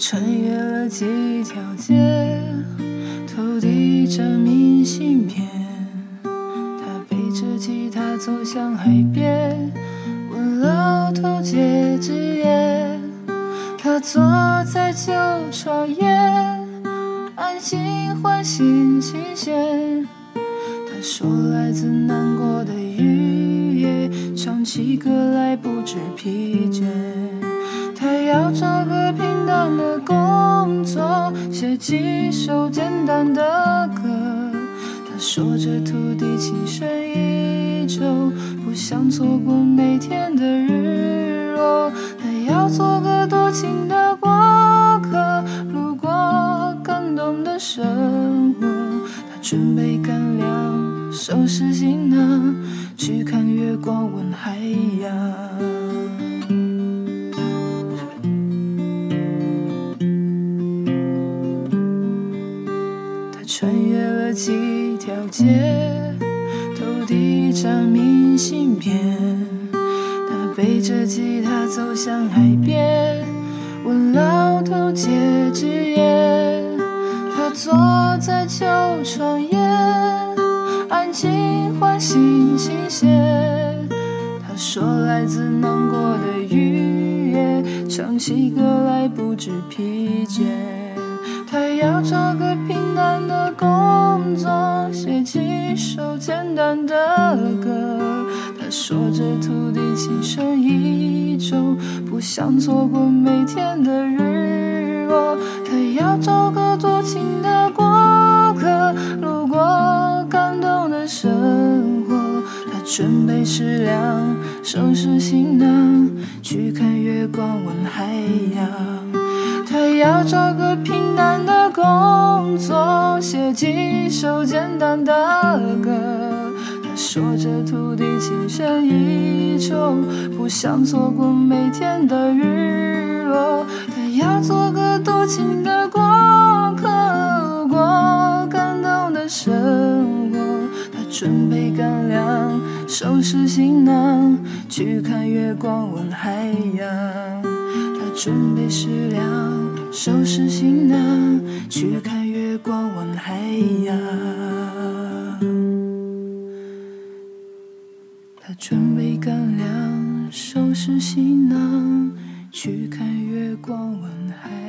穿越了几条街，投递着明信片。他背着吉他走向海边，问老头戒指烟。他坐在旧床沿，安心唤醒琴弦。他说来自南国的雨夜，唱起歌来不知疲倦。写几首简单的歌。他说着土地情深意重，不想错过每天的日落。还要做个多情的过客，路过感动的生活。他准备干粮，收拾行囊，去看月光，街，投递一张明信片。他背着吉他走向海边，问老头戒指烟。他坐在旧窗沿，安静唤醒琴弦。他说来自南国的雨夜，唱起歌来不知疲倦。他要找个平淡的歌。他说着土地情深意重，不想错过每天的日落。他要找个多情的过客，路过感动的生活。他准备食粮，收拾行囊，去看月光，问海洋。他要找个平淡的工作，写几首简单的歌。他说着土地情深意重，不想错过每天的日落。他要做个多情的过客，过感动的生活。他准备干粮，收拾行囊，去看月光，吻海洋。他准备食粮，收拾行囊，去看月光，吻海洋。准备干粮，收拾行囊，去看月光，吻海。